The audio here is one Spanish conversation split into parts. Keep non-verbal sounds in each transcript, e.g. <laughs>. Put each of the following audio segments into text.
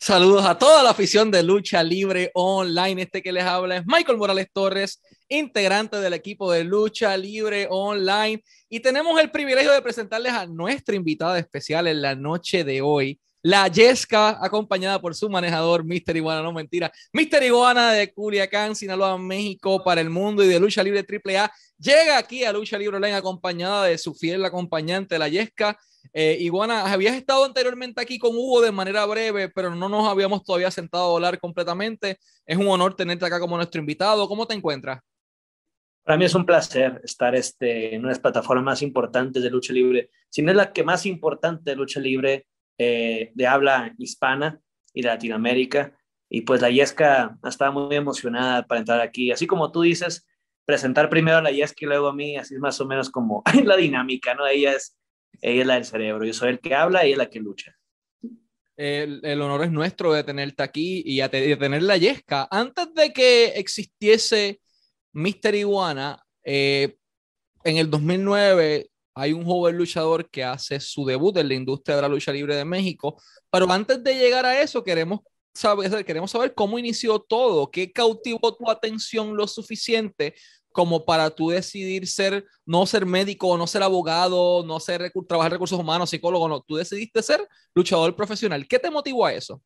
Saludos a toda la afición de Lucha Libre Online. Este que les habla es Michael Morales Torres, integrante del equipo de Lucha Libre Online. Y tenemos el privilegio de presentarles a nuestra invitada especial en la noche de hoy, la Yesca, acompañada por su manejador, Mister Iguana, no mentira, Mister Iguana de Culiacán, Sinaloa, México, para el mundo y de Lucha Libre AAA. Llega aquí a Lucha Libre Online acompañada de su fiel acompañante, la Yesca. Eh, Iguana, habías estado anteriormente aquí con Hugo de manera breve, pero no nos habíamos todavía sentado a hablar completamente. Es un honor tenerte acá como nuestro invitado. ¿Cómo te encuentras? Para mí es un placer estar este, en una de las plataformas más importantes de lucha libre, si no es la que más importante de lucha libre eh, de habla hispana y de Latinoamérica. Y pues la Yesca estaba muy emocionada para entrar aquí. Así como tú dices, presentar primero a la Yesca y luego a mí, así es más o menos como <laughs> la dinámica, ¿no? Ella es ella es la del cerebro, yo soy el que habla y es la que lucha. El, el, honor es nuestro de tenerte aquí y de tener la Yesca. Antes de que existiese Mister Iguana, eh, en el 2009 hay un joven luchador que hace su debut en la industria de la lucha libre de México. Pero antes de llegar a eso, queremos saber, queremos saber cómo inició todo, qué cautivó tu atención lo suficiente como para tú decidir ser, no ser médico, no ser abogado, no ser trabajar recursos humanos, psicólogo, no, tú decidiste ser luchador profesional. ¿Qué te motivó a eso?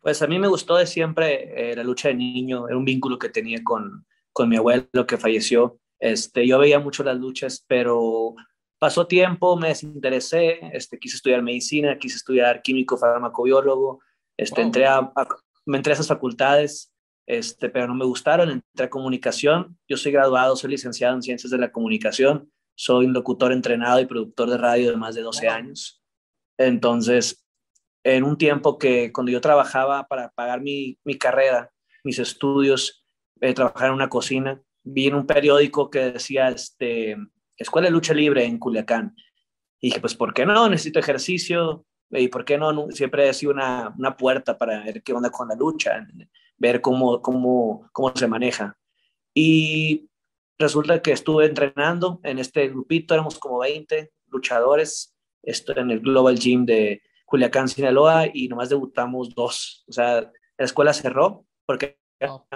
Pues a mí me gustó de siempre eh, la lucha de niño, era un vínculo que tenía con, con mi abuelo que falleció. Este, yo veía mucho las luchas, pero pasó tiempo, me desinteresé, este, quise estudiar medicina, quise estudiar químico, farmacobiólogo, este, entré a, me entré a esas facultades este, pero no me gustaron, entré a comunicación, yo soy graduado, soy licenciado en ciencias de la comunicación, soy un locutor entrenado y productor de radio de más de 12 años. Entonces, en un tiempo que cuando yo trabajaba para pagar mi, mi carrera, mis estudios, eh, trabajar en una cocina, vi en un periódico que decía, este, Escuela de Lucha Libre en Culiacán. Y dije, pues, ¿por qué no? Necesito ejercicio. ¿Y por qué no? Siempre ha sido una, una puerta para ver qué onda con la lucha ver cómo, cómo, cómo se maneja. Y resulta que estuve entrenando en este grupito, éramos como 20 luchadores, esto en el Global Gym de Culiacán, Sinaloa, y nomás debutamos dos. O sea, la escuela cerró porque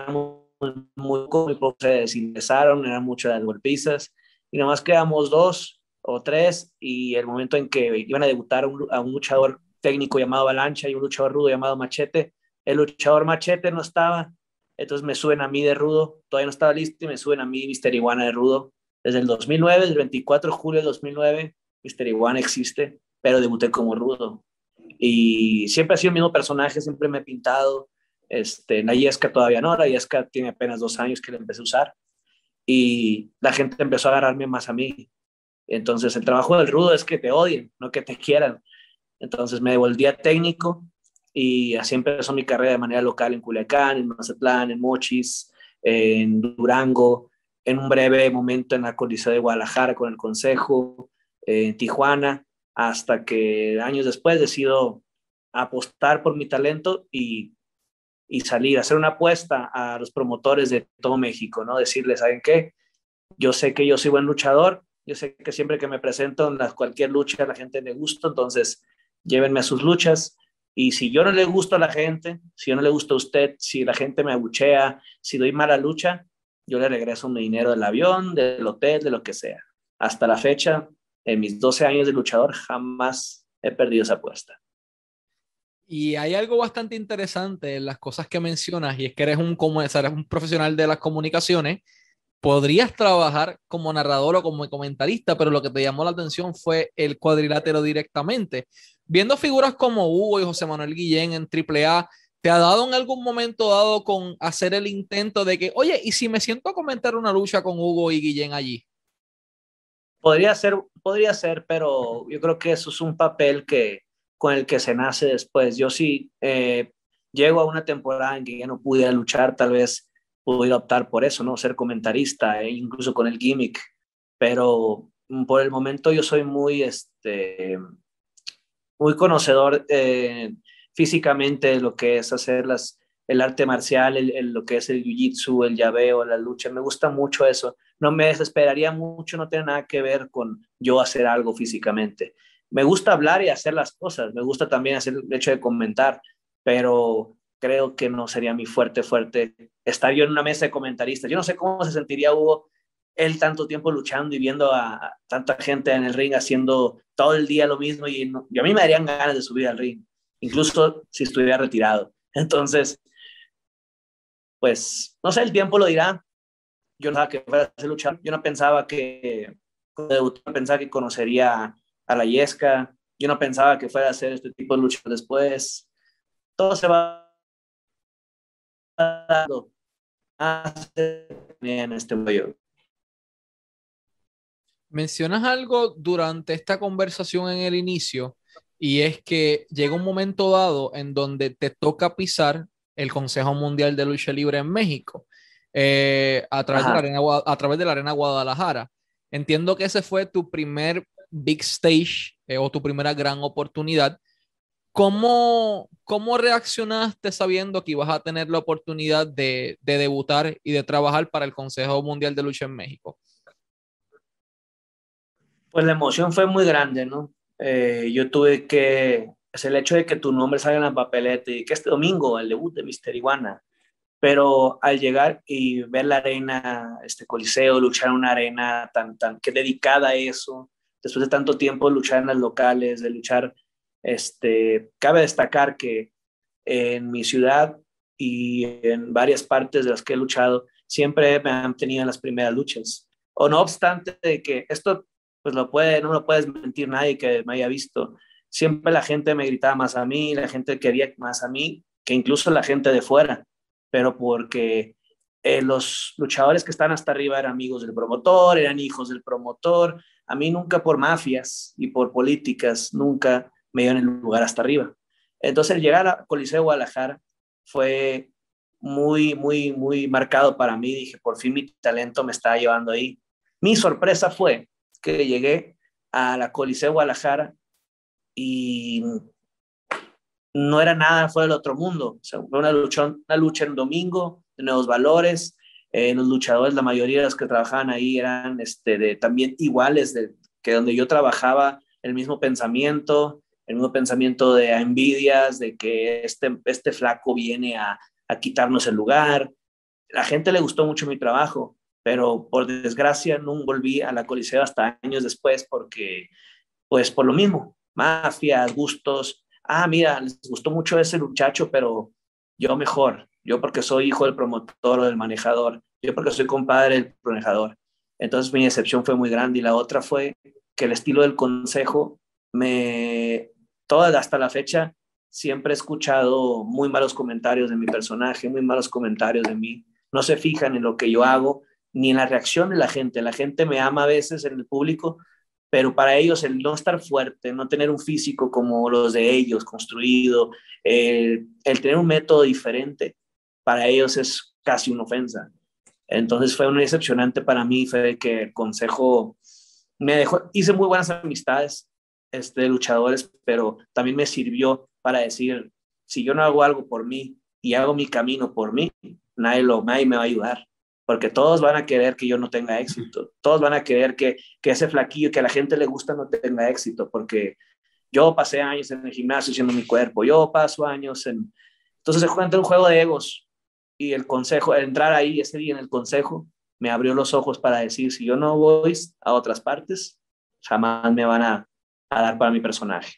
muy, muy, muy se desinteresaron, eran muchas las golpizas, y nomás quedamos dos o tres, y el momento en que iban a debutar un, a un luchador técnico llamado Avalancha y un luchador rudo llamado Machete, el luchador machete no estaba, entonces me suben a mí de rudo, todavía no estaba listo y me suben a mí Mister Iguana de rudo. Desde el 2009, el 24 de julio de 2009, Mister Iguana existe, pero debuté como rudo. Y siempre ha sido el mismo personaje, siempre me he pintado. Este, la Yesca todavía no, la Yesca tiene apenas dos años que la empecé a usar. Y la gente empezó a agarrarme más a mí. Entonces, el trabajo del rudo es que te odien, no que te quieran. Entonces, me devolví a técnico y así empezó mi carrera de manera local en Culiacán, en Mazatlán, en Mochis, en Durango, en un breve momento en la Coliseo de Guadalajara con el Consejo, en Tijuana, hasta que años después decido apostar por mi talento y, y salir, hacer una apuesta a los promotores de todo México, ¿no? Decirles, ¿saben qué? Yo sé que yo soy buen luchador, yo sé que siempre que me presento en cualquier lucha la gente le gusta, entonces llévenme a sus luchas, y si yo no le gusto a la gente, si yo no le gusta a usted, si la gente me abuchea, si doy mala lucha, yo le regreso mi dinero del avión, del hotel, de lo que sea. Hasta la fecha, en mis 12 años de luchador, jamás he perdido esa apuesta. Y hay algo bastante interesante en las cosas que mencionas, y es que eres un, como, eres un profesional de las comunicaciones. Podrías trabajar como narrador o como comentarista, pero lo que te llamó la atención fue el cuadrilátero directamente viendo figuras como Hugo y José Manuel Guillén en AAA, ¿te ha dado en algún momento dado con hacer el intento de que, oye, ¿y si me siento a comentar una lucha con Hugo y Guillén allí? Podría ser, podría ser, pero yo creo que eso es un papel que, con el que se nace después. Yo sí eh, llego a una temporada en que ya no pude luchar, tal vez pudiera optar por eso, ¿no? Ser comentarista, e incluso con el gimmick, pero por el momento yo soy muy, este, muy conocedor eh, físicamente de lo que es hacer las, el arte marcial, el, lo que es el jiu-jitsu, el llaveo, la lucha. Me gusta mucho eso. No me desesperaría mucho, no tiene nada que ver con yo hacer algo físicamente. Me gusta hablar y hacer las cosas. Me gusta también hacer el hecho de comentar, pero creo que no sería mi fuerte, fuerte estar yo en una mesa de comentaristas. Yo no sé cómo se sentiría Hugo él tanto tiempo luchando y viendo a, tanta gente en el ring haciendo todo el día lo mismo y, a mí me darían ganas de subir al ring, incluso si estuviera retirado. <laughs> Entonces, pues, no sé, el tiempo lo dirá. Yo no pensaba que fuera a luchar, yo no pensaba que, pensaba que conocería a la Yesca, yo no pensaba que fuera a hacer este tipo de lucha después. Todo se va dando. en este medio. Mencionas algo durante esta conversación en el inicio y es que llega un momento dado en donde te toca pisar el Consejo Mundial de Lucha Libre en México eh, a, través de la arena, a través de la Arena Guadalajara. Entiendo que ese fue tu primer big stage eh, o tu primera gran oportunidad. ¿Cómo, ¿Cómo reaccionaste sabiendo que ibas a tener la oportunidad de, de debutar y de trabajar para el Consejo Mundial de Lucha en México? Pues la emoción fue muy grande, ¿no? Eh, yo tuve que, es el hecho de que tu nombre salga en la papeleta y que este domingo, el debut de Mister Iguana, pero al llegar y ver la arena, este coliseo, luchar en una arena tan, tan, que dedicada a eso, después de tanto tiempo luchar en las locales, de luchar, este, cabe destacar que en mi ciudad y en varias partes de las que he luchado, siempre me han tenido en las primeras luchas. O no obstante de que esto pues no lo puedes mentir nadie que me haya visto. Siempre la gente me gritaba más a mí, la gente quería más a mí, que incluso la gente de fuera, pero porque eh, los luchadores que están hasta arriba eran amigos del promotor, eran hijos del promotor. A mí nunca por mafias y por políticas, nunca me dieron el lugar hasta arriba. Entonces el llegar a Coliseo Guadalajara fue muy, muy, muy marcado para mí. Dije, por fin mi talento me está llevando ahí. Mi sorpresa fue que llegué a la Coliseo Guadalajara y no era nada fuera del otro mundo. fue una lucha, una lucha en domingo, de nuevos valores. Eh, los luchadores, la mayoría de los que trabajaban ahí eran este, de, también iguales de, que donde yo trabajaba, el mismo pensamiento, el mismo pensamiento de envidias, de que este, este flaco viene a, a quitarnos el lugar. La gente le gustó mucho mi trabajo pero por desgracia no volví a la Coliseo hasta años después porque, pues por lo mismo, mafias, gustos, ah, mira, les gustó mucho ese muchacho, pero yo mejor, yo porque soy hijo del promotor o del manejador, yo porque soy compadre del manejador. Entonces mi decepción fue muy grande y la otra fue que el estilo del consejo me, toda hasta la fecha, siempre he escuchado muy malos comentarios de mi personaje, muy malos comentarios de mí. No se fijan en lo que yo hago, ni en la reacción de la gente. La gente me ama a veces en el público, pero para ellos el no estar fuerte, no tener un físico como los de ellos, construido, el, tener un método diferente, para ellos es casi una ofensa. Entonces fue muy decepcionante para mí, fue que el consejo me dejó, hice muy buenas amistades este, luchadores, pero también me sirvió para decir, si yo no hago algo por mí y hago mi camino por mí, nadie, lo, nadie me va a ayudar porque todos van a querer que yo no tenga éxito, todos van a querer que, que ese flaquillo que a la gente le gusta no tenga éxito, porque yo pasé años en el gimnasio haciendo mi cuerpo, yo paso años en... Entonces se juega un juego de egos y el consejo, entrar ahí ese día en el consejo, me abrió los ojos para decir, si yo no voy a otras partes, jamás me van a, a dar para mi personaje.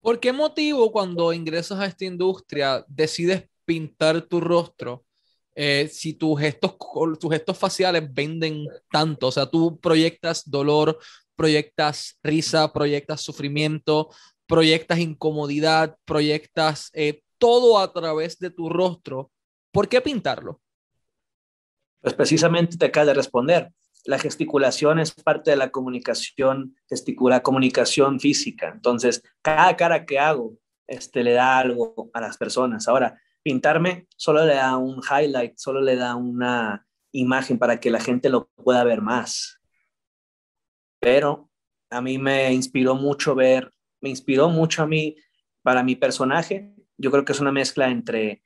¿Por qué motivo cuando ingresas a esta industria decides pintar tu rostro eh, si tus gestos, tus gestos faciales venden tanto, o sea, tú proyectas dolor, proyectas risa, proyectas sufrimiento, proyectas incomodidad, proyectas eh, todo a través de tu rostro, ¿por qué pintarlo? Pues precisamente te acaba de responder. La gesticulación es parte de la comunicación, gesticula, comunicación física. Entonces, cada cara que hago este, le da algo a las personas. Ahora, pintarme solo le da un highlight, solo le da una imagen para que la gente lo pueda ver más. Pero a mí me inspiró mucho ver, me inspiró mucho a mí, para mi personaje, yo creo que es una mezcla entre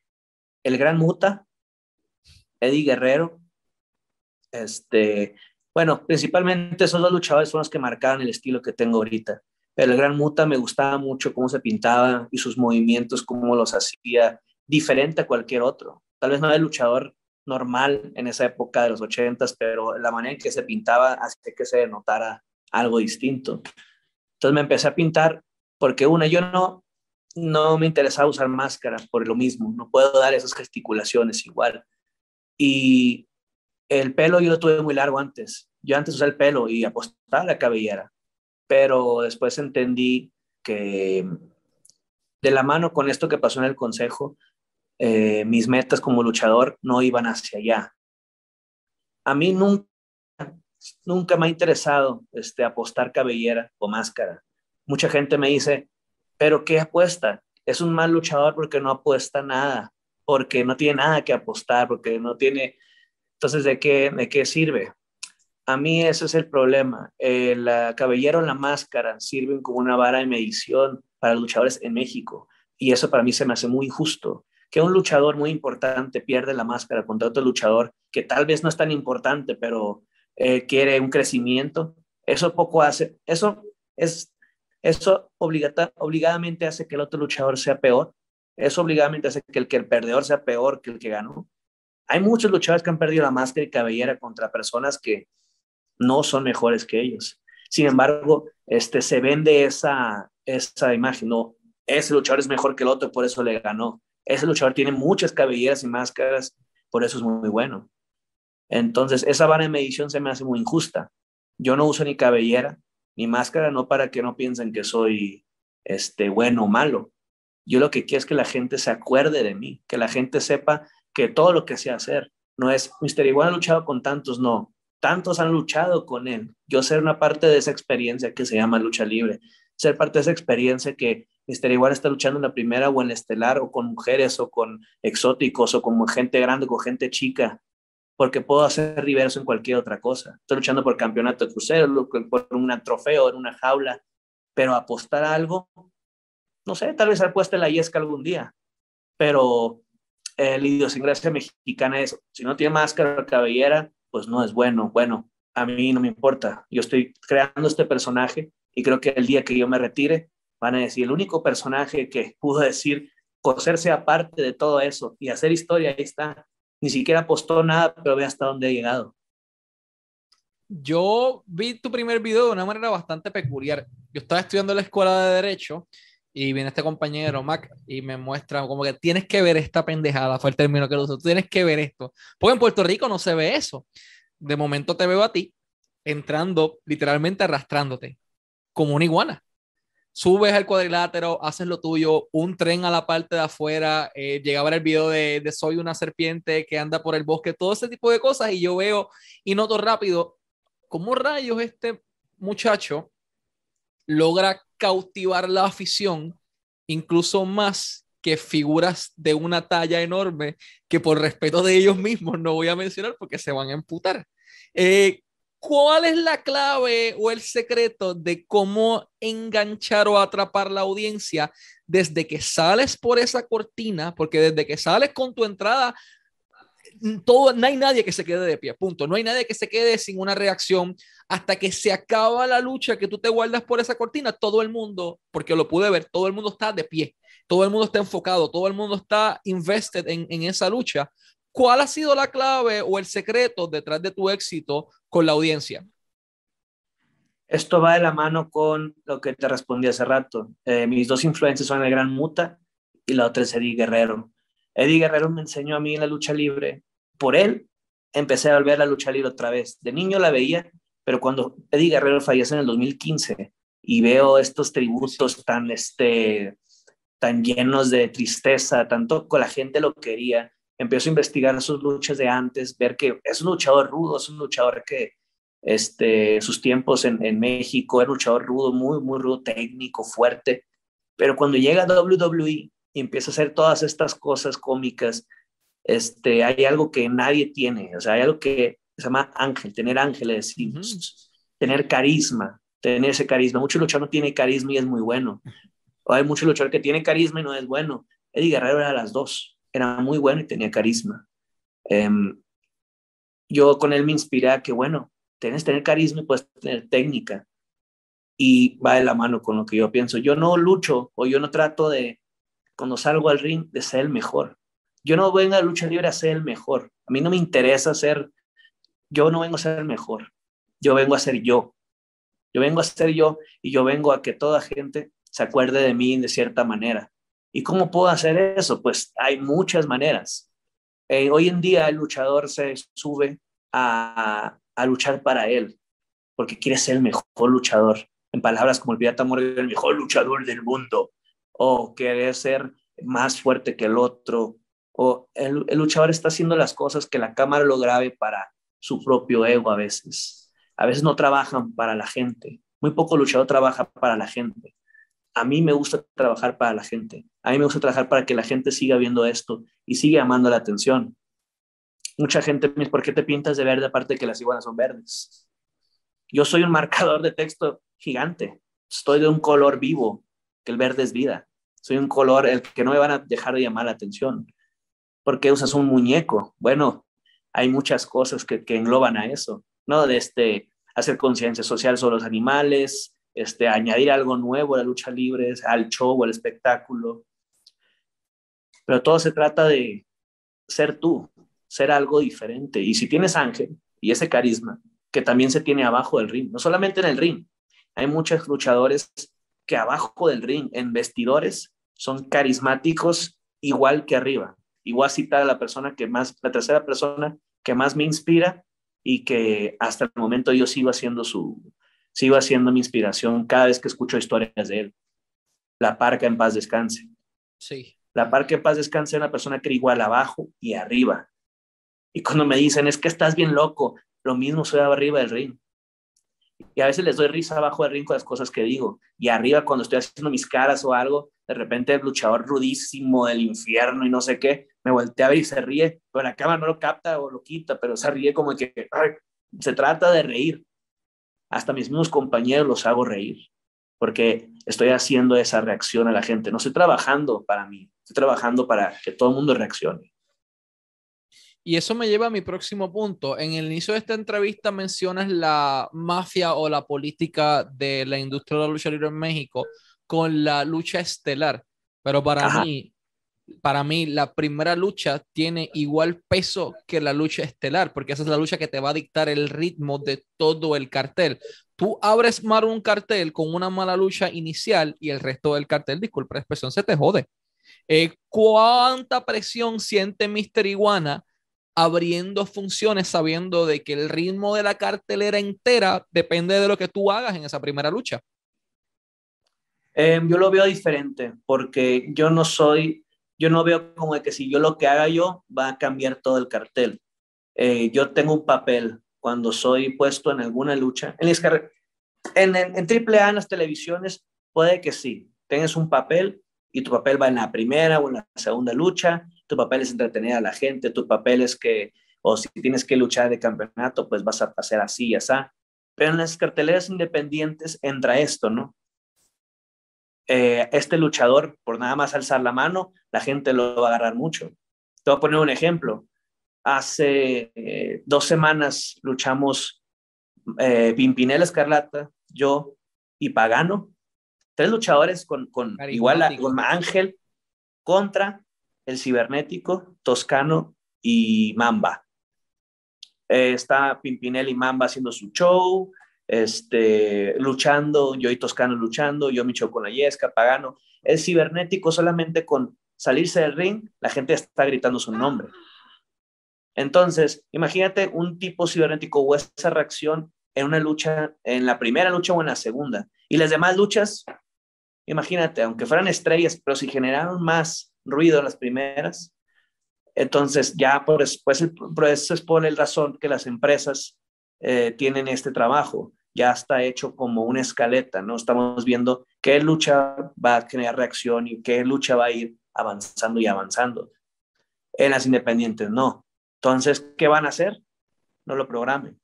el Gran Muta, Eddie Guerrero, este, bueno, principalmente esos dos luchadores son los que marcaron el estilo que tengo ahorita. Pero el Gran Muta me gustaba mucho cómo se pintaba y sus movimientos, cómo los hacía diferente a cualquier otro. Tal vez no era el luchador normal en esa época de los ochentas, pero la manera en que se pintaba hacía que se notara algo distinto. Entonces me empecé a pintar porque una, yo no, no me interesaba usar máscaras por lo mismo, no puedo dar esas gesticulaciones igual. Y el pelo yo lo tuve muy largo antes. Yo antes usaba el pelo y apostaba la cabellera, pero después entendí que de la mano con esto que pasó en el consejo, eh, mis metas como luchador no iban hacia allá. A mí nunca, nunca me ha interesado este, apostar cabellera o máscara. Mucha gente me dice, pero ¿qué apuesta? Es un mal luchador porque no apuesta nada, porque no tiene nada que apostar, porque no tiene... Entonces, ¿de qué, de qué sirve? A mí ese es el problema. Eh, la cabellera o la máscara sirven como una vara de medición para luchadores en México. Y eso para mí se me hace muy injusto que un luchador muy importante pierde la máscara contra otro luchador que tal vez no es tan importante, pero eh, quiere un crecimiento, eso poco hace, eso es, eso obligata, obligadamente hace que el otro luchador sea peor, eso obligadamente hace que el, que el perdedor sea peor que el que ganó. Hay muchos luchadores que han perdido la máscara y cabellera contra personas que no son mejores que ellos. Sin embargo, este, se vende esa, esa imagen, no, ese luchador es mejor que el otro, por eso le ganó ese luchador tiene muchas cabelleras y máscaras, por eso es muy, bueno. Entonces, esa vara de medición se me hace muy injusta. Yo no uso ni cabellera ni máscara, no para que no piensen que soy este, bueno o malo. Yo lo que quiero es que la gente se acuerde de mí, que la gente sepa que todo lo que sé hacer no es, Mister Igual ha luchado con tantos, no. Tantos han luchado con él. Yo ser una parte de esa experiencia que se llama lucha libre, ser parte de esa experiencia que Mister Igual está luchando en la primera o en la estelar o con mujeres o con exóticos o con gente grande o con gente chica, porque puedo hacer diverso en cualquier otra cosa. Estoy luchando por campeonato de crucero, por un trofeo, en una jaula, pero apostar a algo, no sé, tal vez apueste la yesca algún día, pero el idiosincrasia mexicana es, si no tiene máscara o cabellera, pues no es bueno. Bueno, a mí no me importa. Yo estoy creando este personaje y creo que el día que yo me retire, van a decir, el único personaje que pudo decir coserse aparte de todo eso y hacer historia, ahí está. Ni siquiera apostó nada, pero ve hasta dónde ha llegado. Yo vi tu primer video de una manera bastante peculiar. Yo estaba estudiando en la escuela de Derecho y viene este compañero, Mac, y me muestra como que tienes que ver esta pendejada, fue el término que lo usó, tienes que ver esto. Porque en Puerto Rico no se ve eso. De momento te veo a ti entrando, literalmente arrastrándote, como una iguana subes al cuadrilátero, haces lo tuyo, un tren a la parte de afuera, eh, llega a ver el video de, de, Soy una serpiente que anda por el bosque, todo ese tipo de cosas y yo veo y noto rápido cómo rayos este muchacho logra cautivar la afición incluso más que figuras de una talla enorme que por respeto de ellos mismos no voy a mencionar porque se van a emputar. Eh, ¿Cuál es la clave o el secreto de cómo enganchar o atrapar la audiencia desde que sales por esa cortina? Porque desde que sales con tu entrada, no hay nadie que se quede de pie, punto. No hay nadie que se quede sin una reacción hasta que se acaba la lucha que tú te guardas por esa cortina. Todo el mundo, porque lo pude ver, todo el mundo está de pie, todo el mundo está enfocado, todo el mundo está invested en esa lucha ¿Cuál ha sido la clave o el secreto detrás de tu éxito con la audiencia? Esto va de la mano con lo que te respondí hace rato. Eh, mis dos influencias son el Gran Muta y la otra es Eddie Guerrero. Eddie Guerrero me enseñó a mí la lucha libre. Por él empecé a volver a la lucha libre otra vez. De niño la veía, pero cuando Eddie Guerrero fallece en el 2015 y veo estos tributos tan, este, tan llenos de tristeza, tanto con la gente lo quería, empiezo a investigar sus luchas de antes, ver que es un luchador rudo, es un luchador que este, sus tiempos en, en México era un luchador rudo, muy, muy rudo, técnico, fuerte, pero cuando llega a WWE y empieza a hacer todas estas cosas cómicas, este, hay algo que nadie tiene, o sea, hay algo que se llama ángel, tener ángeles, tener carisma, tener ese carisma. Mucho luchador no tiene carisma y es muy bueno. O hay mucho luchador que tiene carisma y no es bueno. Eddie Guerrero era las dos era muy bueno y tenía carisma. Em, yo con él me inspiré a que, bueno, tienes que tener carisma y puedes tener técnica. y va de la mano con lo que yo pienso. Yo no lucho o yo no trato de, cuando salgo al ring, de ser el mejor. Yo no vengo a lucha libre a ser el mejor. A mí no me interesa ser, yo no vengo a ser el mejor. Yo vengo a ser yo. Yo vengo a ser yo y yo vengo a que toda gente se acuerde de mí de cierta manera. ¿Y cómo puedo hacer eso? Pues hay muchas maneras. Eh, hoy en día el luchador se sube a, luchar para él, porque quiere ser el mejor luchador. En palabras como el Pirata Morgan, el mejor luchador del mundo. O quiere ser más fuerte que el otro. O el, el luchador está haciendo las cosas que la cámara lo grabe para su propio ego a veces. A veces no trabajan para la gente. Muy poco luchador trabaja para la gente. A mí me gusta trabajar para la gente. A mí me gusta trabajar para que la gente siga viendo esto y siga llamando la atención. Mucha gente me dice, ¿por qué te pintas de verde aparte de que las iguanas son verdes? Yo soy un <laughs> marcador de texto gigante. Estoy de un color vivo, que el verde es vida. Soy un color el que no me van a dejar de llamar la atención. ¿Por qué usas un muñeco? Bueno, hay muchas cosas que, que engloban a eso, ¿no? De este, hacer conciencia social sobre los animales, este, añadir algo nuevo a la lucha libre, al show, al espectáculo. Pero todo se trata de ser tú, ser algo diferente. Y si tienes ángel y ese carisma, que también se tiene abajo del ring, no solamente en el ring, hay muchos luchadores que abajo del ring, en vestidores, son carismáticos igual que arriba. Igual citar a la persona que más, la tercera persona que más me inspira y que hasta el momento yo sigo haciendo su, sigo haciendo mi inspiración cada vez que escucho historias de él. La Parca en paz descanse. Sí. La Parca en paz descanse es una persona que era igual abajo y arriba. Y cuando me dicen, es que estás bien loco, lo mismo soy arriba del ring. Y a veces les doy risa abajo del ring con las cosas que digo. Y arriba, cuando estoy haciendo mis caras o algo, de repente el luchador rudísimo del infierno y no sé qué, me voltea a ver y se ríe, pero la cámara no lo capta o lo quita, pero se ríe como que se trata de reír. Hasta mis mismos compañeros los hago reír, porque estoy haciendo esa reacción a la gente. No estoy trabajando para mí, estoy trabajando para que todo el mundo reaccione. Y eso me lleva a mi próximo punto. En el inicio de esta entrevista mencionas la mafia o la política de la industria de la lucha libre en México con la lucha estelar. Pero para mí, para mí, la primera lucha tiene igual peso que la lucha estelar, porque esa es la lucha que te va a dictar el ritmo de todo el cartel. Tú abres mal un cartel con una mala lucha inicial y el resto del cartel, disculpa la expresión, se te jode. Eh, ¿Cuánta presión siente Mr. Iguana abriendo funciones sabiendo de que el ritmo de la cartelera entera depende de lo que tú hagas en esa primera lucha? Eh, yo lo veo diferente porque yo no soy, yo no veo como de que si yo lo que haga yo va a cambiar todo el cartel. Eh, yo tengo un papel cuando soy puesto en alguna lucha. En, en, en, en AAA, en las televisiones, puede que sí, tengas un papel y tu papel va en la primera o en la segunda lucha tu papel es entretener a la gente, tu papel es que, o si tienes que luchar de campeonato, pues vas a hacer así y así. Pero en las carteleras independientes entra esto, ¿no? Eh, este luchador, por nada más alzar la mano, la gente lo va a agarrar mucho. Te voy a poner un ejemplo. Hace eh, dos semanas luchamos eh, Pimpinela Escarlata, yo y Pagano, tres luchadores con, con igual a, con Ángel contra el cibernético, Toscano y Mamba. Eh, está Pimpinelli y Mamba haciendo su show, este, luchando, yo y Toscano luchando, yo mi show con la Yesca, Pagano. El cibernético solamente con salirse del ring, la gente está gritando su nombre. Entonces, imagínate un tipo cibernético o esa reacción en una lucha, en la primera lucha o en la segunda. Y las demás luchas, imagínate, aunque fueran estrellas, pero si generaron más ruido las primeras. Entonces, ya por, pues, por eso es por el razón que las empresas eh, tienen este trabajo. Ya está hecho como una escaleta, ¿no? Estamos viendo qué lucha va a generar reacción y qué lucha va a ir avanzando y avanzando. En las independientes, no. Entonces, ¿qué van a hacer? No lo programen,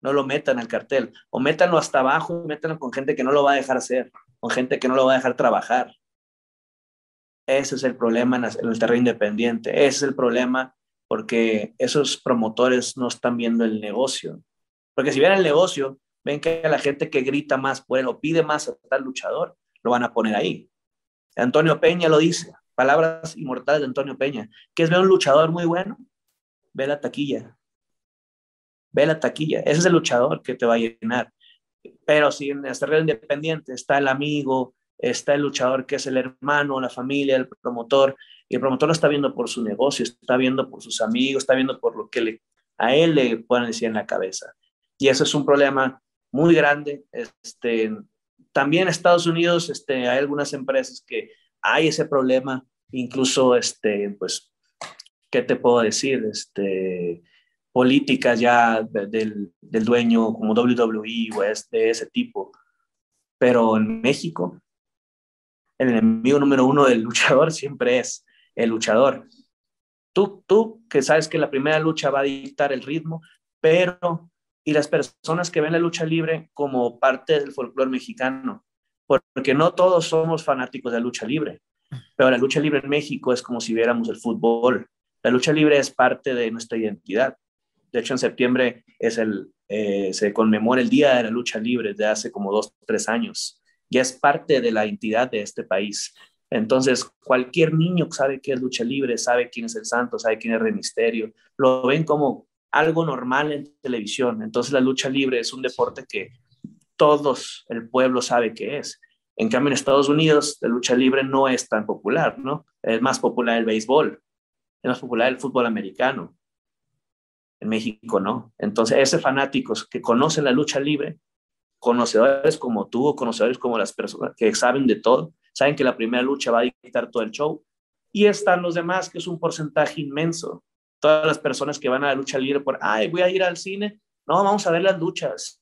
no lo metan al cartel, o métanlo hasta abajo, métanlo con gente que no lo va a dejar hacer, con gente que no lo va a dejar trabajar. Ese es el problema en, el terreno independiente. Ese es el problema porque esos promotores no están viendo el negocio. Porque si vieran el negocio, ven que la gente que grita más por él pide más a tal luchador, lo van a poner ahí. Antonio Peña lo dice, palabras inmortales de Antonio Peña, que es ver un luchador muy bueno, ve la taquilla, ve la taquilla, ese es el luchador que te va a llenar. Pero si en esta red independiente está el amigo, está el luchador que es el hermano, la familia, el promotor, y el promotor lo está viendo por su negocio, está viendo por sus amigos, está viendo por lo que le, a él le pueden decir en la cabeza. Y eso es un problema muy grande. Este, también Estados Unidos este, hay algunas empresas que hay ese problema, incluso, este, pues, ¿qué te puedo decir? Este, políticas ya del, del dueño como WWE o es de ese tipo. Pero en México, el enemigo número uno del luchador <laughs> siempre es el luchador. Tú, tú que sabes que la primera lucha va a dictar el ritmo, pero y las personas que ven la lucha libre como parte del folclore mexicano, porque no todos somos fanáticos de la lucha libre, pero la lucha libre en México es como si viéramos el fútbol. La lucha libre es parte de nuestra identidad. De hecho, en septiembre es el, eh, se conmemora el Día de la Lucha Libre de hace como dos, tres años. Ya es parte de la identidad de este país. Entonces, cualquier niño sabe qué es lucha libre, sabe quién es el santo, sabe quién es el misterio, lo ven como algo normal en televisión. Entonces, la lucha libre es un deporte que todos el pueblo sabe qué es. En cambio, en Estados Unidos, la lucha libre no es tan popular, ¿no? Es más popular el béisbol, es más popular el fútbol americano. En México no. Entonces, ese fanáticos que conocen la lucha libre, conocedores como tú, conocedores como las personas que saben de todo, saben que la primera lucha va a dictar todo el show. Y están los demás, que es un porcentaje inmenso. Todas las personas que van a la lucha libre por, ay, voy a ir al cine. No, vamos a ver las luchas.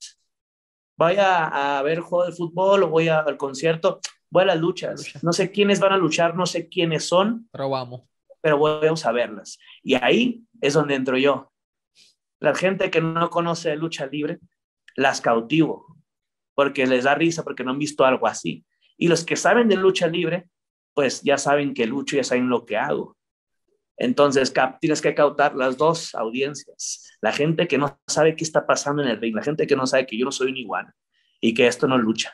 Voy a, ver juego de fútbol o voy a, al concierto. Voy a las luchas. No sé quiénes van a luchar, no sé quiénes son. Pero vamos. Pero vamos a verlas. Y ahí es donde entro yo. La gente que no conoce de lucha libre, las cautivo, porque les da risa, porque no han visto algo así. Y los que saben de lucha libre, pues ya saben que lucho, ya saben lo que hago. Entonces, tienes que cautar las dos audiencias. La gente que no sabe qué está pasando en el ring, la gente que no sabe que yo no soy un igual y que esto no lucha.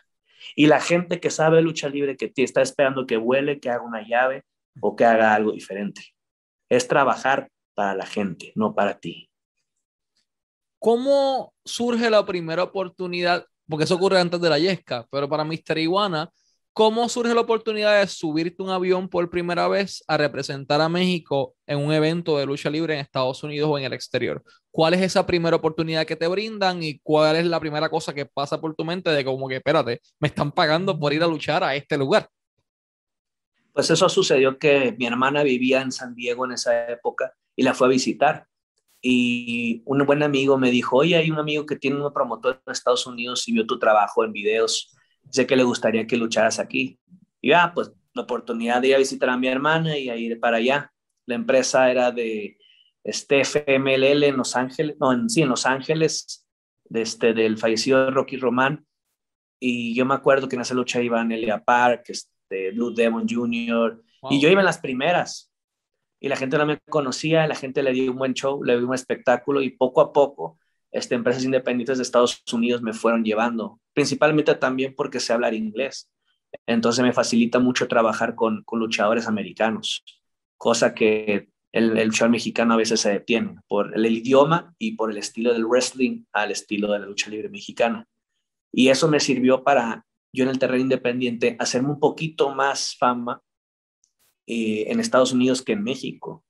Y la gente que sabe lucha libre, que te está esperando que vuele, que haga una llave o que haga algo diferente. Es trabajar para la gente, no para ti. ¿Cómo surge la primera oportunidad? Porque eso ocurre antes de la Yesca, pero para Mr. Iguana, ¿cómo surge la oportunidad de subirte un avión por primera vez a representar a México en un evento de lucha libre en Estados Unidos o en el exterior? ¿Cuál es esa primera oportunidad que te brindan y cuál es la primera cosa que pasa por tu mente de como que, espérate, me están pagando por ir a luchar a este lugar? Pues eso sucedió que mi hermana vivía en San Diego en esa época y la fue a visitar y un buen amigo me dijo, oye, hay un amigo que tiene un promotor en Estados Unidos y vio tu trabajo en videos, sé que le gustaría que lucharas aquí. Y ya, pues la oportunidad de ir a visitar a mi hermana y a ir para allá. La empresa era de este FMLL en Los Ángeles, no, en, sí, en Los Ángeles, de este, del fallecido Rocky Román. Y yo me acuerdo que en esa lucha iban Elia Park, este, Blue Demon Jr., y yo iba en las primeras y la gente no me conocía, la gente le dio un buen show, le dio un espectáculo y poco a poco este, empresas independientes de Estados Unidos me fueron llevando, principalmente también porque sé hablar inglés. Entonces me facilita mucho trabajar con, con luchadores americanos, cosa que el, el, luchador mexicano a veces se detiene por el, idioma y por el estilo del wrestling al estilo de la lucha libre mexicana. Y eso me sirvió para yo en el terreno independiente hacerme un poquito más fama eh, en Estados Unidos que en México.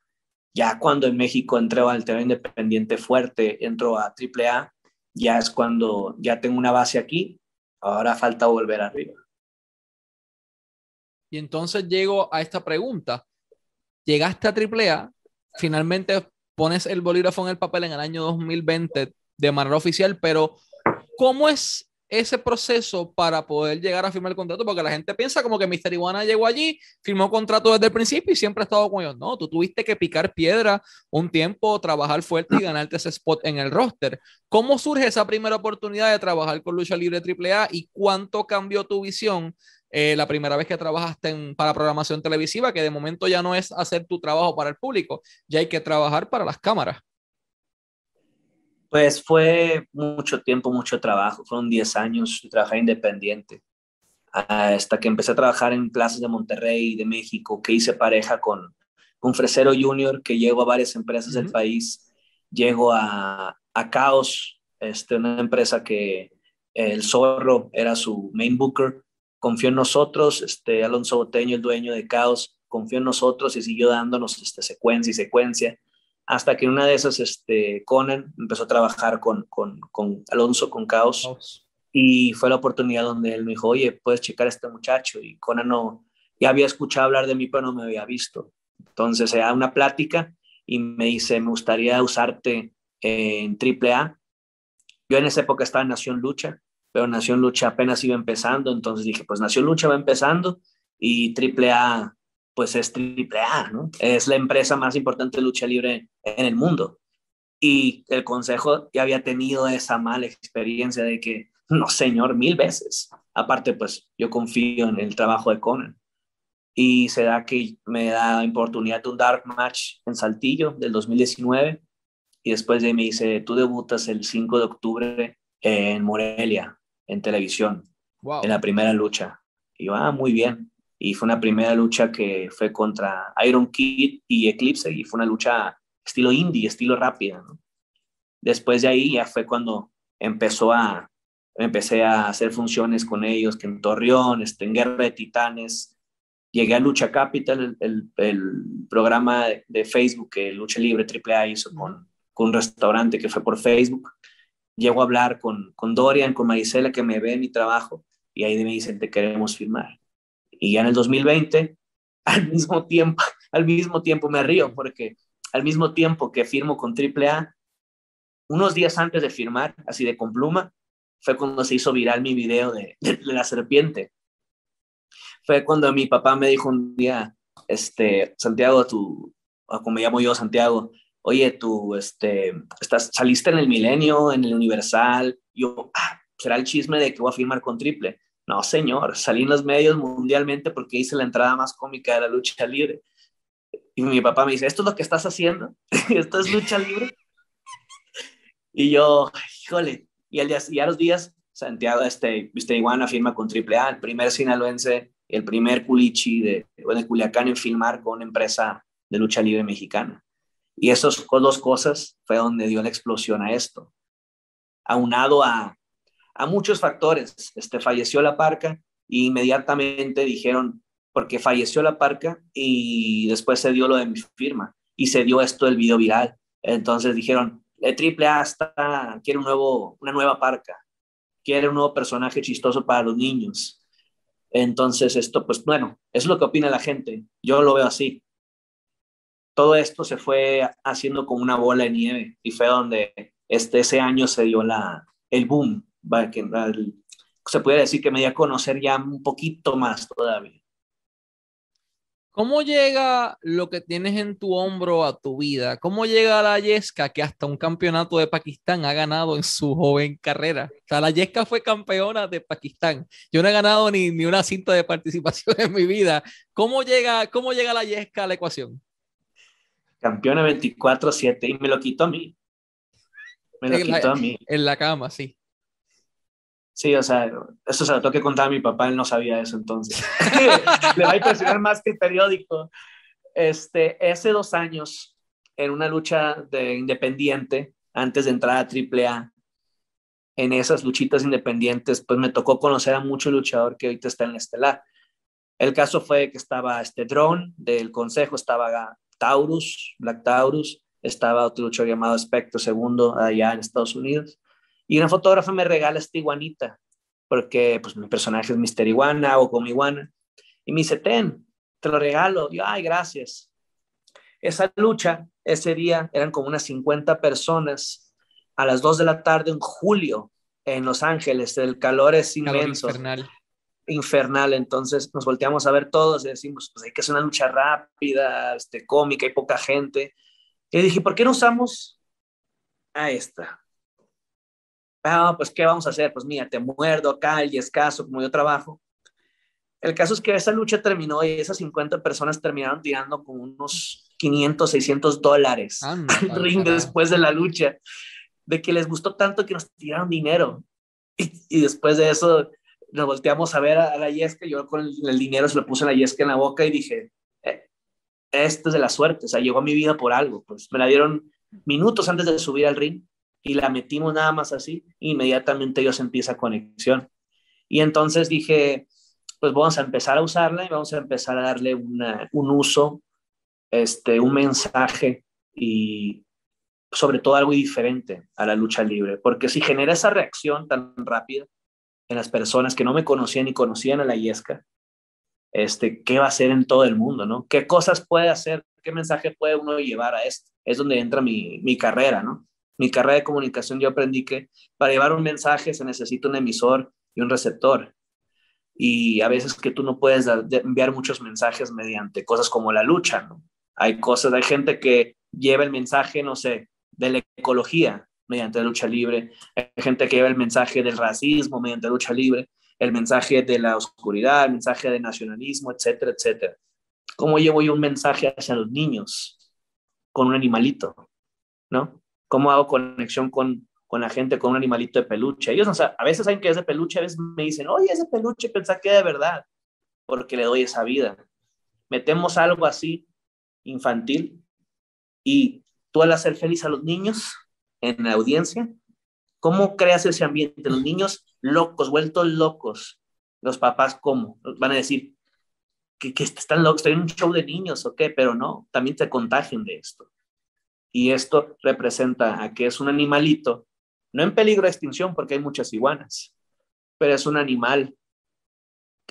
Ya cuando en México entré al terreno independiente fuerte, entro a AAA, ya es cuando ya tengo una base aquí, ahora falta volver arriba. Y entonces llego a esta pregunta. Llegaste a AAA, finalmente pones el bolígrafo en el papel en el año 2020 de manera oficial, pero ¿cómo es ese proceso para poder llegar a firmar el contrato, porque la gente piensa como que Mr. Iguana llegó allí, firmó contrato desde el principio y siempre ha estado con ellos. No, tú tuviste que picar piedra un tiempo, trabajar fuerte y ganarte ese spot en el roster. ¿Cómo surge esa primera oportunidad de trabajar con Lucha Libre AAA y cuánto cambió tu visión eh, la primera vez que trabajaste en, para programación televisiva, que de momento ya no es hacer tu trabajo para el público, ya hay que trabajar para las cámaras? Pues fue mucho tiempo, mucho trabajo. Fueron 10 años de trabajar independiente. Hasta que empecé a trabajar en plazas de Monterrey, de México, que hice pareja con, un Fresero Junior, que llegó a varias empresas del país. Llego a, a Caos, este, una empresa que el Zorro era su main booker. Confió en nosotros, este, Alonso Boteño, el dueño de Caos, confió en nosotros y siguió dándonos este, secuencia y secuencia hasta que una de esas, este, Conan empezó a trabajar con, con, con Alonso, con Caos, y fue la oportunidad donde él me dijo, oye, puedes checar a este muchacho, y Conan no, ya había escuchado hablar de mí, pero no me había visto. Entonces se da una plática y me dice, me gustaría usarte en AAA. Yo en esa época estaba en Nación Lucha, pero Nación Lucha apenas iba empezando, entonces dije, pues Nación Lucha va empezando y AAA pues es AAA, ¿no? Es la empresa más importante de lucha libre en el mundo. Y el consejo ya había tenido esa mala experiencia de que, no señor, mil veces. Aparte, pues yo confío en el trabajo de Conan. Y se da que me da oportunidad de un dark match en Saltillo del 2019. Y después de ahí me dice, tú debutas el 5 de octubre en Morelia, en televisión, en la primera lucha. Y yo, ah, muy bien y fue una primera lucha que fue contra Iron Kid y Eclipse y fue una lucha estilo indie, estilo rápida. Después de ahí ya fue cuando empezó a, empecé a hacer funciones con ellos, que en Torreón, este, en Guerra de Titanes, llegué a Lucha Capital, el, el, programa de, Facebook que Lucha Libre AAA hizo con, un restaurante que fue por Facebook. Llego a hablar con, con Dorian, con Marisela, que me ve mi trabajo, y ahí me dicen, te queremos firmar. Y ya en el 2020, <laughs> al mismo tiempo, al mismo tiempo me río porque al mismo tiempo que firmo con AAA, unos días antes de firmar, así de con pluma, fue cuando se hizo viral mi video de, <laughs> la serpiente. Fue cuando mi papá me dijo un día, este, Santiago, tú, como me llamo yo, Santiago, oye, tú, este, estás, saliste en el Milenio, en el Universal, yo, ah, será el chisme de que voy a firmar con Triple. No, señor, salí en los medios mundialmente porque hice la entrada más cómica de la lucha libre. Y mi papá me dice, ¿esto es lo que estás haciendo? <laughs> ¿Esto es lucha libre? <laughs> Y yo, híjole, y, al día, y a los días, Santiago, este, viste, Iguana firma con AAA, el primer sinaloense, el primer culichi de, de Culiacán en filmar con una empresa de lucha libre mexicana. Y esas dos cosas fue donde dio la explosión a esto. Aunado a a muchos factores. Este, falleció la parca e inmediatamente dijeron, porque falleció la parca y después se dio lo de mi firma y se dio esto del video viral. Entonces dijeron, el triple A está, quiere un nuevo, una nueva parca, quiere un nuevo personaje chistoso para los niños. Entonces esto, pues bueno, es lo que opina la gente. Yo lo veo así. Todo esto se fue haciendo como una bola de nieve y fue donde este, ese año se dio la, el boom que se puede decir que me dio a conocer ya un poquito más todavía. ¿Cómo llega lo que tienes en tu hombro a tu vida? ¿Cómo llega la Yesca que hasta un campeonato de Pakistán ha ganado en su joven carrera? O sea, la Yesca fue campeona de Pakistán. Yo no he ganado ni, ni una cinta de participación <laughs> en mi vida. ¿Cómo llega, cómo llega la Yesca a la ecuación? Campeona 24-7 y me lo quitó a mí. Me lo quitó a mí. En la cama, sí. Sí, o sea, eso se lo tengo que contar a mi papá, él no sabía eso entonces. <laughs> Le va a impresionar más que el periódico. Este, hace dos años, en una lucha de independiente, antes de entrar a AAA, en esas luchitas independientes, pues me tocó conocer a mucho luchador que ahorita está en la estelar. El caso fue que estaba este drone del consejo, estaba Taurus, Black Taurus, estaba otro luchador llamado Spectro Segundo allá en Estados Unidos y una fotógrafa me regala esta iguanita, porque pues mi personaje es Mister Iguana o como Iguana. Y me dice, ten, te lo regalo. Y yo, ay, gracias. Esa lucha, ese día, eran como unas 50 personas a las 2 de la tarde en julio en Los Ángeles. El calor es inmenso. infernal. Infernal. Entonces nos volteamos a ver todos y decimos, pues hay que hacer una lucha rápida, este, cómica, hay poca gente. Y dije, ¿por qué no usamos a esta? Ah, pues, ¿qué vamos a hacer? Pues mira, te muerdo acá, y escaso, como yo trabajo. El caso es que esa lucha terminó y esas 50 personas terminaron tirando como unos 500, 600 dólares al ring después de la lucha. de que les gustó tanto que nos tiraron dinero. Y, después de eso nos volteamos a ver a, la Yesca, yo con el, dinero se lo puse a la Yesca en la boca y dije, eh, esto es de la suerte, o sea, llegó a mi vida por algo, pues me la dieron minutos antes de subir al ring y la metimos nada más así, inmediatamente yo sentí esa conexión. Y entonces dije, pues vamos a empezar a usarla y vamos a empezar a darle un uso, este, un mensaje y sobre todo algo diferente a la lucha libre, porque si genera esa reacción tan rápida en las personas que no me conocían ni conocían a la Yesca, este, ¿qué va a hacer en todo el mundo, no? ¿Qué cosas puede hacer? ¿Qué mensaje puede uno llevar a esto? Es donde entra mi, mi carrera, ¿no? Mi carrera de comunicación yo aprendí que para llevar un mensaje se necesita un emisor y un receptor. Y a veces que tú no puedes enviar muchos mensajes mediante cosas como la lucha, ¿no? Hay cosas, hay gente que lleva el mensaje, no sé, de la ecología mediante la lucha libre, hay gente que lleva el mensaje del racismo mediante lucha libre, el mensaje de la oscuridad, el mensaje de nacionalismo, etcétera, etcétera. ¿Cómo llevo yo un mensaje hacia los niños con un animalito? ¿No? ¿Cómo hago conexión con, con la gente con un animalito de peluche? Ellos no a veces saben que es de peluche, a veces me dicen, oye, ese peluche, pensá que es de verdad, porque le doy esa vida. Metemos algo así infantil y tú al hacer feliz a los niños en la audiencia, ¿cómo creas ese ambiente? Los niños locos, vueltos locos. Los papás, ¿cómo? Van a decir que, que están locos, estoy en un show de niños, ¿o qué? Pero no, también te contagian de esto. Y esto representa a que es un animalito, no en peligro de extinción porque hay muchas iguanas, pero es un animal,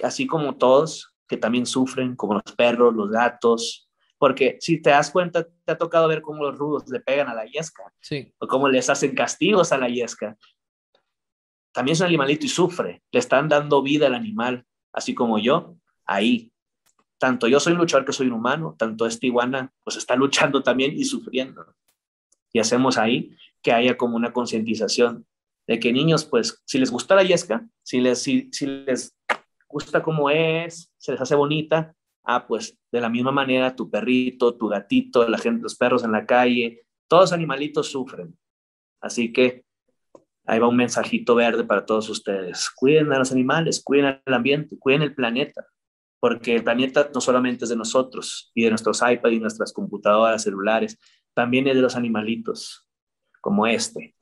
así como todos, que también sufren, como los perros, los gatos, porque si te das cuenta, te ha tocado ver cómo los rudos le pegan a la yesca, sí. o cómo les hacen castigos a la yesca. También es un animalito y sufre, le están dando vida al animal, así como yo, ahí. Tanto yo soy luchador que soy un humano, tanto esta iguana pues está luchando también y sufriendo. Y hacemos ahí que haya como una concientización de que niños, pues, si les gusta la yesca, si les, si, si les gusta como es, se les hace bonita, ah, pues de la misma manera tu perrito, tu gatito, la gente, los perros en la calle, todos animalitos sufren. Así que ahí va un mensajito verde para todos ustedes. Cuiden a los animales, cuiden el ambiente, cuiden el planeta, porque el planeta no solamente es de nosotros y de nuestros iPads y nuestras computadoras celulares, también es de los animalitos, como este.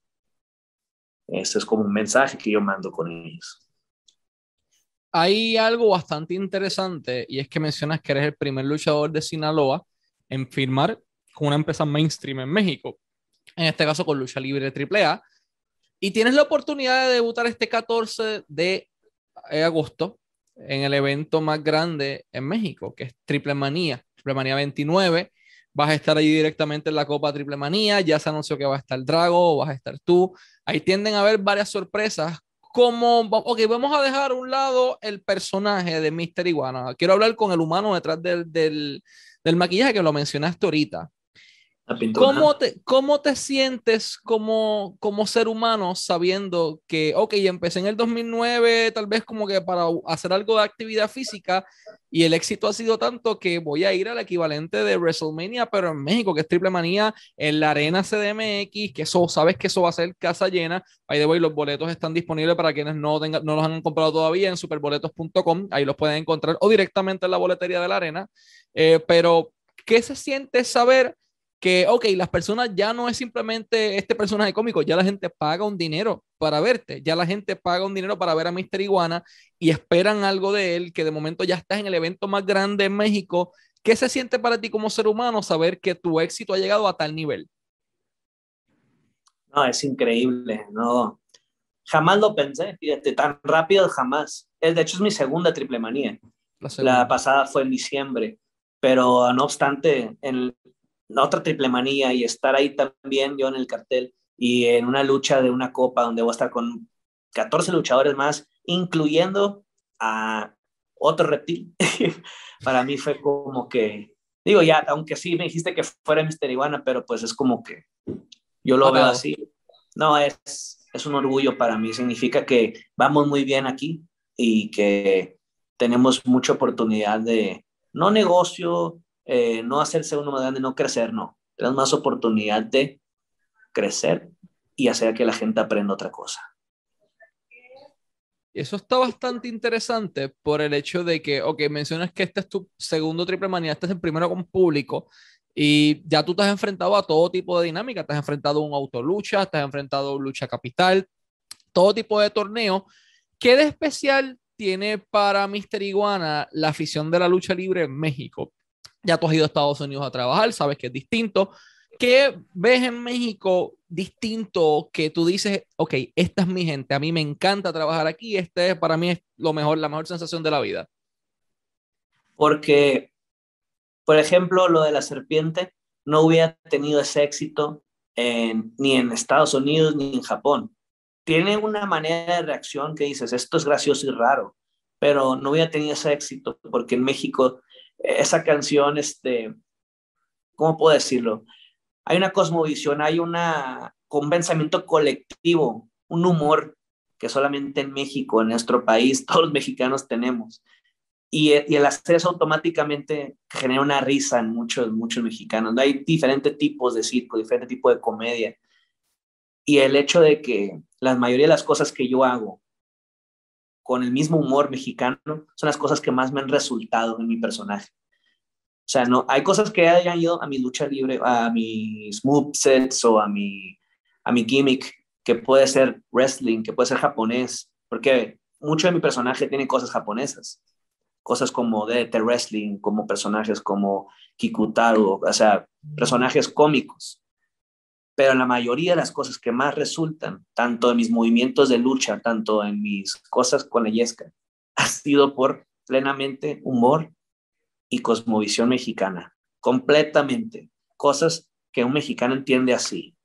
Este es como un mensaje que yo mando con ellos hay algo bastante interesante y es que mencionas que eres el primer luchador de Sinaloa en firmar con una empresa mainstream en México, en este caso con Lucha Libre AAA, y tienes la oportunidad de debutar este 14 de agosto en el evento más grande en México, que es Triple Manía, Triple Manía 29. Vas a estar ahí directamente en la Copa Triple Manía, ya se anunció que va a estar Drago, vas a estar tú. Ahí tienden a haber varias sorpresas como, ok, vamos a dejar a un lado el personaje de Mr. Iguana. Quiero hablar con el humano detrás del, del, del maquillaje que lo mencionaste ahorita. ¿Cómo te, ¿Cómo te sientes como, como ser humano sabiendo que, ok, empecé en el 2009 tal vez como que para hacer algo de actividad física y el éxito ha sido tanto que voy a ir al equivalente de WrestleMania, pero en México, que es Triple Manía, en la Arena CDMX, que eso, sabes que eso va a ser casa llena. By the way, los boletos están disponibles para quienes no, tengan, no los han comprado todavía en superboletos.com, ahí los pueden encontrar o directamente en la boletería de la Arena. Eh, pero, ¿qué se siente saber? Que, ok, las personas ya no es simplemente este personaje cómico, ya la gente paga un dinero para verte, ya la gente paga un dinero para ver a Mr. Iguana y esperan algo de él, que de momento ya estás en el evento más grande en México. ¿Qué se siente para ti como ser humano saber que tu éxito ha llegado a tal nivel? No, es increíble, no. Jamás lo pensé, fíjate, tan rápido jamás. De hecho, es mi segunda triple manía. La, la pasada fue en diciembre, pero no obstante, en, otra triple manía y estar ahí también yo en el cartel y en una lucha de una copa donde voy a estar con 14 luchadores más, incluyendo a otro reptil. <laughs> Para mí fue como que, digo ya, aunque sí me dijiste que fuera Mister Iguana, pero pues es como que yo lo veo así. No, es, es un orgullo para mí, significa que vamos muy bien aquí y que tenemos mucha oportunidad de, no negocio, eh, no hacerse uno más grande, no crecer, no. Tenemos más oportunidad de crecer y hacer que la gente aprenda otra cosa. Eso está bastante interesante por el hecho de que, ok, mencionas que este es tu segundo triple manía, este es el primero con público, y ya tú te has enfrentado a todo tipo de dinámica, te has enfrentado a un autolucha, te has enfrentado a lucha capital, todo tipo de torneo. ¿Qué de especial tiene para Mister Iguana la afición de la lucha libre en México? Ya tú has ido a Estados Unidos a trabajar, sabes que es distinto, ¿Qué ves en México distinto que tú dices, ok, esta es mi gente, a mí me encanta trabajar aquí, este para mí es lo mejor, la mejor sensación de la vida? Porque, por ejemplo, lo de la serpiente no hubiera tenido ese éxito ni en Estados Unidos ni en Japón. Tiene una manera de reacción que dices, esto es gracioso y raro, pero no hubiera tenido ese éxito porque en México esa canción, este, ¿cómo puedo decirlo? hay una cosmovisión, hay una, un pensamiento colectivo, un humor que solamente en México, en nuestro país, <laughs> todos los mexicanos tenemos. Y, el hacer eso automáticamente genera una risa en muchos, muchos mexicanos. Hay diferentes tipos de circo, diferentes tipos de comedia. Y el hecho de que la mayoría de las cosas que yo hago con el mismo humor mexicano son las cosas que más me han resultado en mi personaje. O sea, no, hay cosas que hayan ido a mi lucha libre, a mis movesets o a mi, a mi gimmick, que puede ser wrestling, que puede ser japonés, porque mucho de mi personaje tiene cosas japonesas. Cosas como de wrestling, como personajes como Kikutaro, o sea, personajes cómicos. Pero la mayoría de las cosas que más resultan, tanto en mis movimientos de lucha, tanto en mis cosas con la yesca, ha sido por plenamente humor y cosmovisión mexicana, completamente. Cosas que un mexicano entiende así.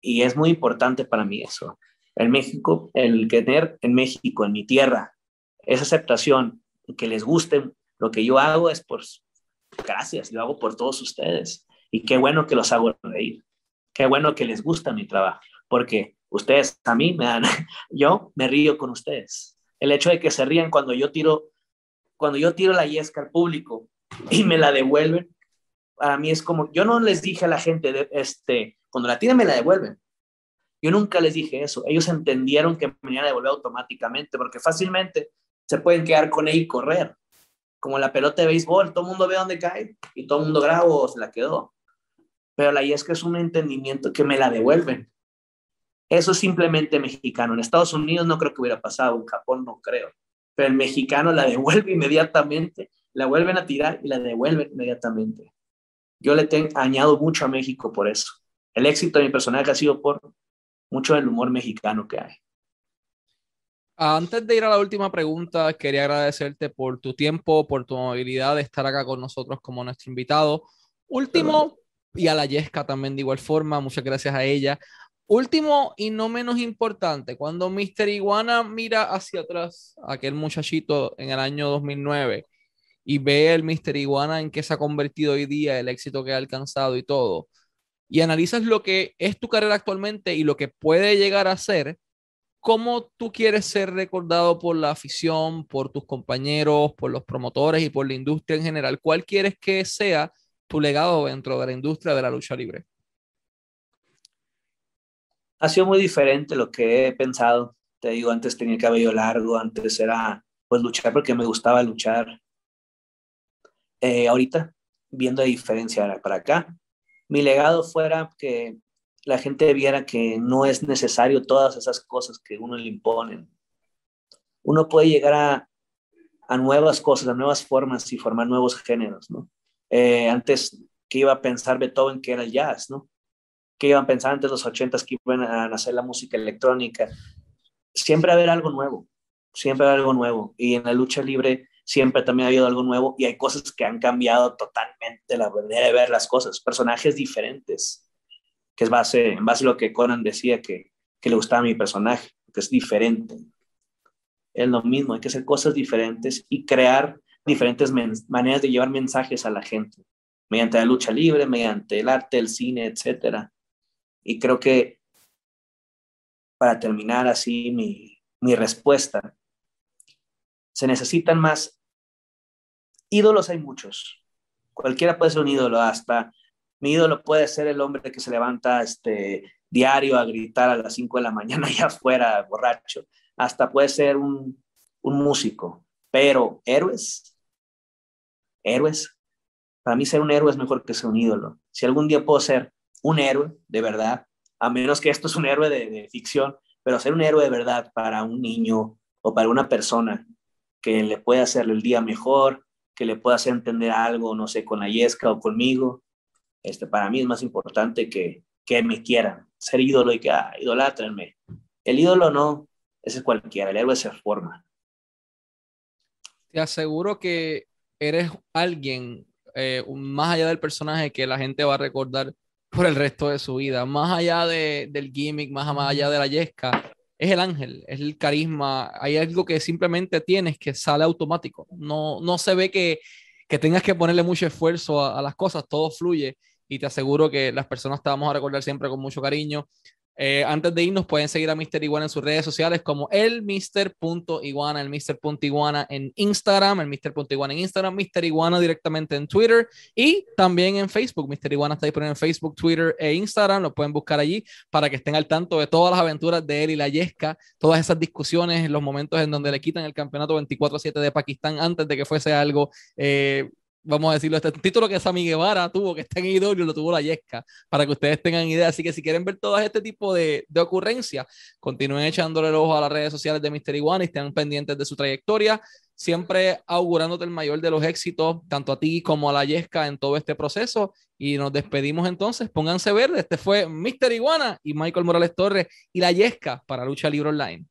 Y es muy importante para mí eso. En México, el tener en México, en mi tierra, esa aceptación, que les guste lo que yo hago es por gracias, lo hago por todos ustedes. Y qué bueno que los hago reír. Qué bueno que les gusta mi trabajo, porque ustedes a mí me dan, <laughs> yo me río con ustedes. El hecho de que se rían cuando yo tiro cuando yo tiro la yesca al público y me la devuelven, para mí es como, yo no les dije a la gente, de, este, cuando la tiran me la devuelven. Yo nunca les dije eso. Ellos entendieron que me iban a devolver automáticamente, porque fácilmente se pueden quedar con ella y correr. Como la pelota de béisbol, todo el mundo ve dónde cae y todo el mundo graba o se la quedó. Pero la yesca es un entendimiento que me la devuelven. Eso es simplemente mexicano. En Estados Unidos no creo que hubiera pasado, en Japón no creo pero el mexicano la <laughs> devuelve inmediatamente, la vuelven a tirar y la devuelven inmediatamente. Yo le tengo, añado mucho a México por eso. El éxito de mi personaje ha sido por mucho del humor mexicano que hay. Antes de ir a la última pregunta, quería agradecerte por tu tiempo, por tu amabilidad de estar acá con nosotros como nuestro invitado. Último, y a la Yesca también de igual forma, muchas gracias a ella. Último y no menos importante, cuando Mr. Iguana mira hacia atrás, aquel muchachito en el año 2009, y ve el Mr. Iguana en que se ha convertido hoy día, el éxito que ha alcanzado y todo, y analizas lo que es tu carrera actualmente y lo que puede llegar a ser, ¿cómo tú quieres ser recordado por la afición, por tus compañeros, por los promotores y por la industria en general? ¿Cuál quieres que sea tu legado dentro de la industria de la lucha libre? ha sido muy diferente lo que he pensado. Te digo, antes tenía el cabello largo, antes era pues luchar porque me gustaba luchar. Eh, ahorita, viendo la diferencia para acá, mi legado fuera que la gente viera que no es necesario todas esas cosas que uno le imponen. Uno puede llegar a, a nuevas cosas, a nuevas formas y formar nuevos géneros, ¿no? Eh, antes que iba a pensar Beethoven que era el jazz, ¿no? que iban pensando antes los ochentas que iban a hacer la música electrónica. Siempre va a haber algo nuevo, siempre va a haber algo nuevo. Y en la lucha libre siempre también ha habido algo nuevo y hay cosas que han cambiado totalmente la manera de ver las cosas, personajes diferentes, que es base, en base a lo que Conan decía que, que le gustaba a mi personaje, que es diferente. Es lo mismo, hay que hacer cosas diferentes y crear diferentes maneras de llevar mensajes a la gente, mediante la lucha libre, mediante el arte, el cine, etcétera. Y creo que para terminar así mi, mi respuesta, se necesitan más ídolos, hay muchos. Cualquiera puede ser un ídolo, hasta Mi ídolo puede ser el hombre que se levanta este, diario a gritar a las 5 de la mañana allá afuera, borracho. Hasta puede ser un, un músico. Pero héroes, héroes, para mí ser un héroe es mejor que ser un ídolo. Si algún día puedo ser un héroe de verdad, a menos que esto es un héroe de, ficción, pero ser un héroe de verdad para un niño o para una persona que le pueda hacer el día mejor, que le pueda hacer entender algo, no sé, con la Yesca o conmigo, este, para mí es más importante que, que me quieran, ser ídolo y que ah, idolátrenme. El ídolo no, ese es cualquiera, el héroe se forma. Te aseguro que eres alguien eh, más allá del personaje que la gente va a recordar por el resto de su vida, más allá de, del gimmick, más allá de la yesca, es el ángel, es el carisma, hay algo que simplemente tienes que sale automático, no, no se ve que, que tengas que ponerle mucho esfuerzo a, a, las cosas, todo fluye y te aseguro que las personas te vamos a recordar siempre con mucho cariño. Eh, antes de irnos, pueden seguir a Mr. Iguana en sus redes sociales como el Mr.iguana, el Mr.iguana en Instagram, el Mr.iguana en Instagram, Mr. Iguana directamente en Twitter y también en Facebook. Mr. Iguana está disponible en Facebook, Twitter e Instagram. Lo pueden buscar allí para que estén al tanto de todas las aventuras de él y la Yesca, todas esas discusiones, los momentos en donde le quitan el campeonato 24-7 de Pakistán antes de que fuese algo eh, vamos a decirlo, este título que Sammy Guevara tuvo, que está en IW, lo tuvo la Yesca, para que ustedes tengan idea. Así que si quieren ver todo este tipo de, de ocurrencias, continúen echándole el ojo a las redes sociales de Mystery One y estén pendientes de su trayectoria, siempre augurándote el mayor de los éxitos, tanto a ti como a la Yesca en todo este proceso. Y nos despedimos entonces, pónganse verde. Este fue Mystery Iguana y Michael Morales Torres y la Yesca para Lucha Libre Online.